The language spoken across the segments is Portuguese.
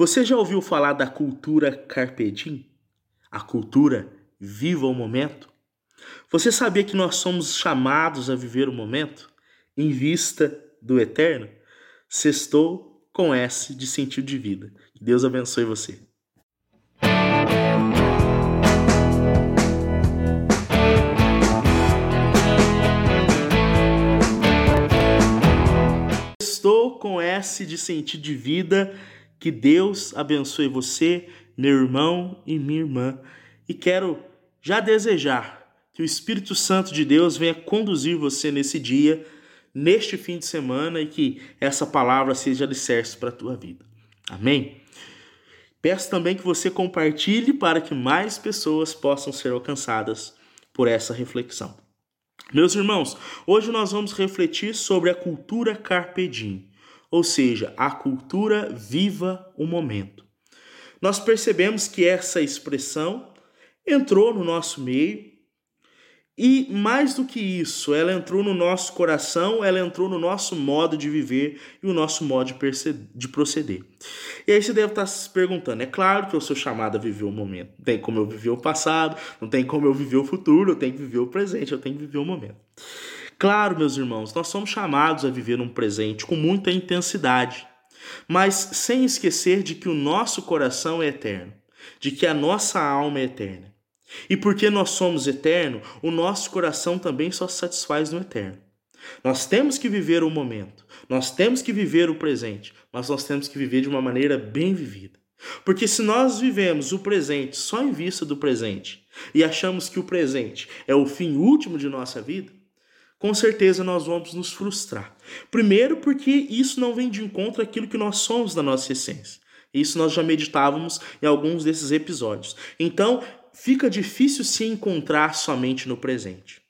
Você já ouviu falar da cultura carpe diem? A cultura viva o momento? Você sabia que nós somos chamados a viver o momento em vista do eterno? Sextou com S de sentido de vida. Deus abençoe você. Estou com S de sentido de vida. Que Deus abençoe você, meu irmão e minha irmã. E quero já desejar que o Espírito Santo de Deus venha conduzir você nesse dia, neste fim de semana e que essa palavra seja alicerce para a tua vida. Amém? Peço também que você compartilhe para que mais pessoas possam ser alcançadas por essa reflexão. Meus irmãos, hoje nós vamos refletir sobre a cultura carpe diem, ou seja, a cultura viva o momento. Nós percebemos que essa expressão entrou no nosso meio e mais do que isso, ela entrou no nosso coração, ela entrou no nosso modo de viver e o nosso modo de proceder. E aí você deve estar se perguntando: é claro que eu sou chamado a viver o momento. Não tem como eu viver o passado, não tem como eu viver o futuro, eu tenho que viver o presente, eu tenho que viver o momento. Claro, meus irmãos, nós somos chamados a viver um presente com muita intensidade, mas sem esquecer de que o nosso coração é eterno, de que a nossa alma é eterna. E porque nós somos eterno, o nosso coração também só satisfaz no eterno. Nós temos que viver o momento, nós temos que viver o presente, mas nós temos que viver de uma maneira bem vivida. Porque se nós vivemos o presente só em vista do presente e achamos que o presente é o fim último de nossa vida, com certeza nós vamos nos frustrar. Primeiro, porque isso não vem de encontro àquilo que nós somos na nossa essência. Isso nós já meditávamos em alguns desses episódios. Então, fica difícil se encontrar somente no presente.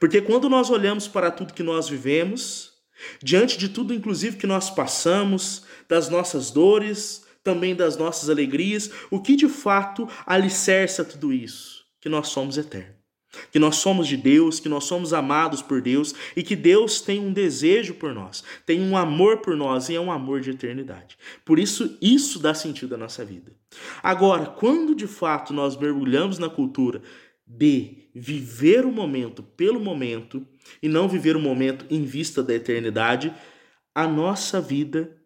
Porque quando nós olhamos para tudo que nós vivemos, diante de tudo, inclusive, que nós passamos, das nossas dores, também das nossas alegrias, o que de fato alicerça tudo isso? Que nós somos eternos que nós somos de Deus, que nós somos amados por Deus e que Deus tem um desejo por nós, tem um amor por nós e é um amor de eternidade. Por isso, isso dá sentido à nossa vida. Agora, quando de fato nós mergulhamos na cultura de viver o momento pelo momento e não viver o momento em vista da eternidade, a nossa vida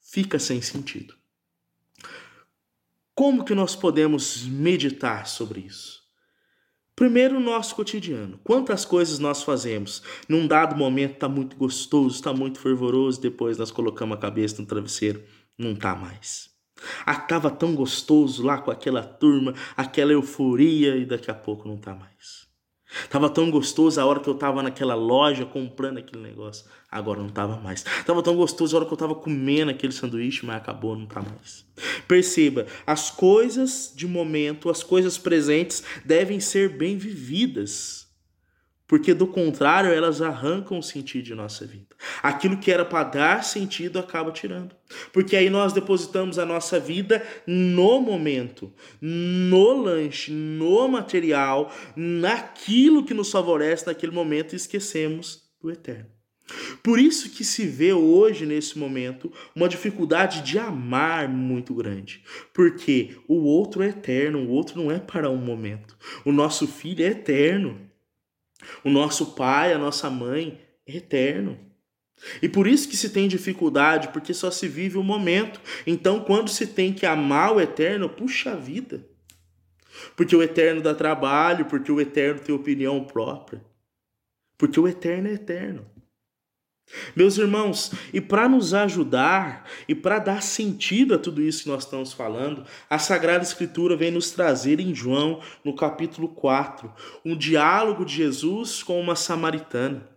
fica sem sentido. Como que nós podemos meditar sobre isso? Primeiro, o nosso cotidiano. Quantas coisas nós fazemos? Num dado momento está muito gostoso, está muito fervoroso, depois nós colocamos a cabeça no travesseiro, não está mais. Ah, tava tão gostoso lá com aquela turma, aquela euforia e daqui a pouco não está mais. Tava tão gostoso a hora que eu tava naquela loja comprando aquele negócio. Agora não tava mais. Tava tão gostoso a hora que eu tava comendo aquele sanduíche, mas acabou, não tá mais. Perceba, as coisas de momento, as coisas presentes devem ser bem vividas porque do contrário elas arrancam o sentido de nossa vida. Aquilo que era para dar sentido acaba tirando. Porque aí nós depositamos a nossa vida no momento, no lanche, no material, naquilo que nos favorece naquele momento e esquecemos do eterno. Por isso que se vê hoje, nesse momento, uma dificuldade de amar muito grande. Porque o outro é eterno, o outro não é para um momento. O nosso filho é eterno. O nosso pai, a nossa mãe é eterno. E por isso que se tem dificuldade, porque só se vive o momento. Então, quando se tem que amar o eterno, puxa a vida. Porque o eterno dá trabalho, porque o eterno tem opinião própria. Porque o eterno é eterno. Meus irmãos, e para nos ajudar e para dar sentido a tudo isso que nós estamos falando, a Sagrada Escritura vem nos trazer em João, no capítulo 4, um diálogo de Jesus com uma samaritana.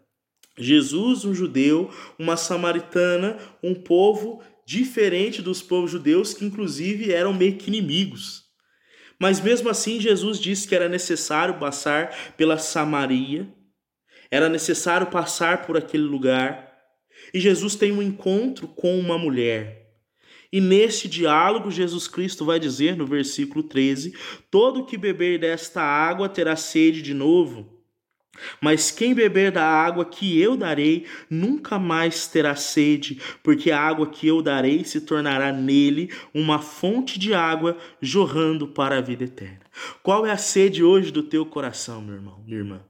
Jesus, um judeu, uma samaritana, um povo diferente dos povos judeus que inclusive eram meio que inimigos. Mas mesmo assim, Jesus disse que era necessário passar pela Samaria era necessário passar por aquele lugar. E Jesus tem um encontro com uma mulher. E neste diálogo, Jesus Cristo vai dizer no versículo 13: Todo que beber desta água terá sede de novo. Mas quem beber da água que eu darei nunca mais terá sede, porque a água que eu darei se tornará nele uma fonte de água jorrando para a vida eterna. Qual é a sede hoje do teu coração, meu irmão, minha irmã?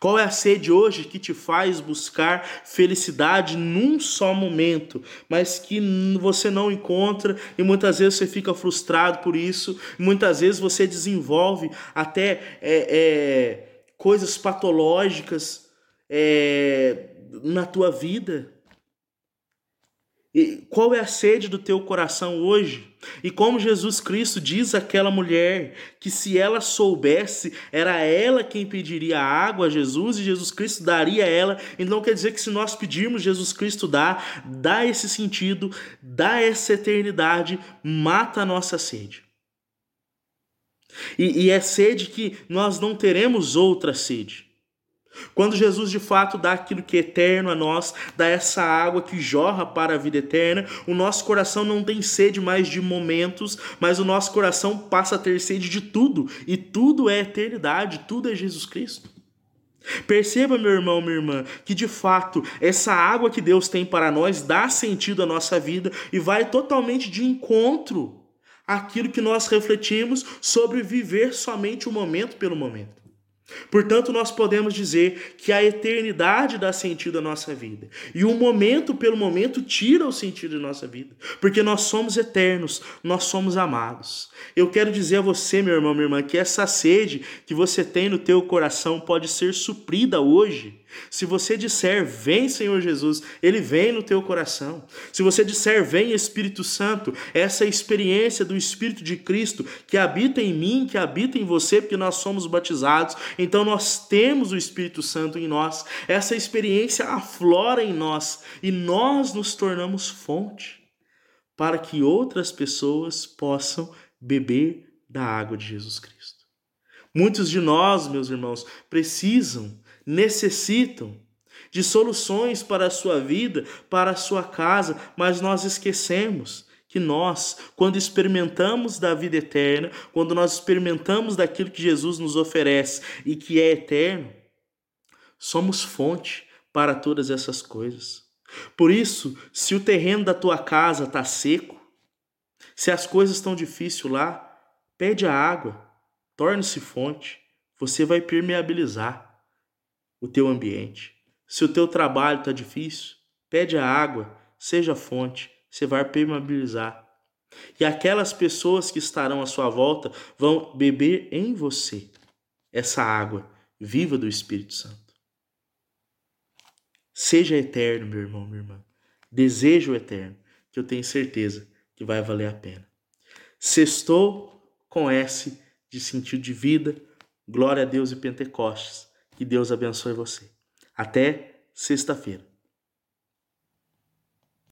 Qual é a sede hoje que te faz buscar felicidade num só momento, mas que você não encontra e muitas vezes você fica frustrado por isso, muitas vezes você desenvolve até. É, é, coisas patológicas é, na tua vida? E qual é a sede do teu coração hoje? E como Jesus Cristo diz àquela mulher que se ela soubesse, era ela quem pediria água a Jesus e Jesus Cristo daria a ela. Então quer dizer que se nós pedirmos, Jesus Cristo dá, dá esse sentido, dá essa eternidade, mata a nossa sede. E, e é sede que nós não teremos outra sede. Quando Jesus de fato dá aquilo que é eterno a nós, dá essa água que jorra para a vida eterna, o nosso coração não tem sede mais de momentos, mas o nosso coração passa a ter sede de tudo, e tudo é eternidade, tudo é Jesus Cristo. Perceba, meu irmão, minha irmã, que de fato essa água que Deus tem para nós dá sentido à nossa vida e vai totalmente de encontro aquilo que nós refletimos sobre viver somente o momento pelo momento. Portanto, nós podemos dizer que a eternidade dá sentido à nossa vida, e o momento pelo momento tira o sentido de nossa vida, porque nós somos eternos, nós somos amados. Eu quero dizer a você, meu irmão, minha irmã, que essa sede que você tem no teu coração pode ser suprida hoje se você disser, vem Senhor Jesus, ele vem no teu coração. Se você disser, vem Espírito Santo, essa experiência do Espírito de Cristo que habita em mim, que habita em você, porque nós somos batizados, então nós temos o Espírito Santo em nós. Essa experiência aflora em nós e nós nos tornamos fonte para que outras pessoas possam beber da água de Jesus Cristo. Muitos de nós, meus irmãos, precisam necessitam de soluções para a sua vida, para a sua casa, mas nós esquecemos que nós, quando experimentamos da vida eterna, quando nós experimentamos daquilo que Jesus nos oferece e que é eterno, somos fonte para todas essas coisas. Por isso, se o terreno da tua casa está seco, se as coisas estão difíceis lá, pede a água, torne-se fonte, você vai permeabilizar o teu ambiente. Se o teu trabalho está difícil, pede a água, seja fonte, você vai permeabilizar. E aquelas pessoas que estarão à sua volta vão beber em você essa água viva do Espírito Santo. Seja eterno, meu irmão, minha irmã. Desejo o eterno, que eu tenho certeza que vai valer a pena. Sextou com S de sentido de vida, glória a Deus e Pentecostes que Deus abençoe você. Até sexta-feira.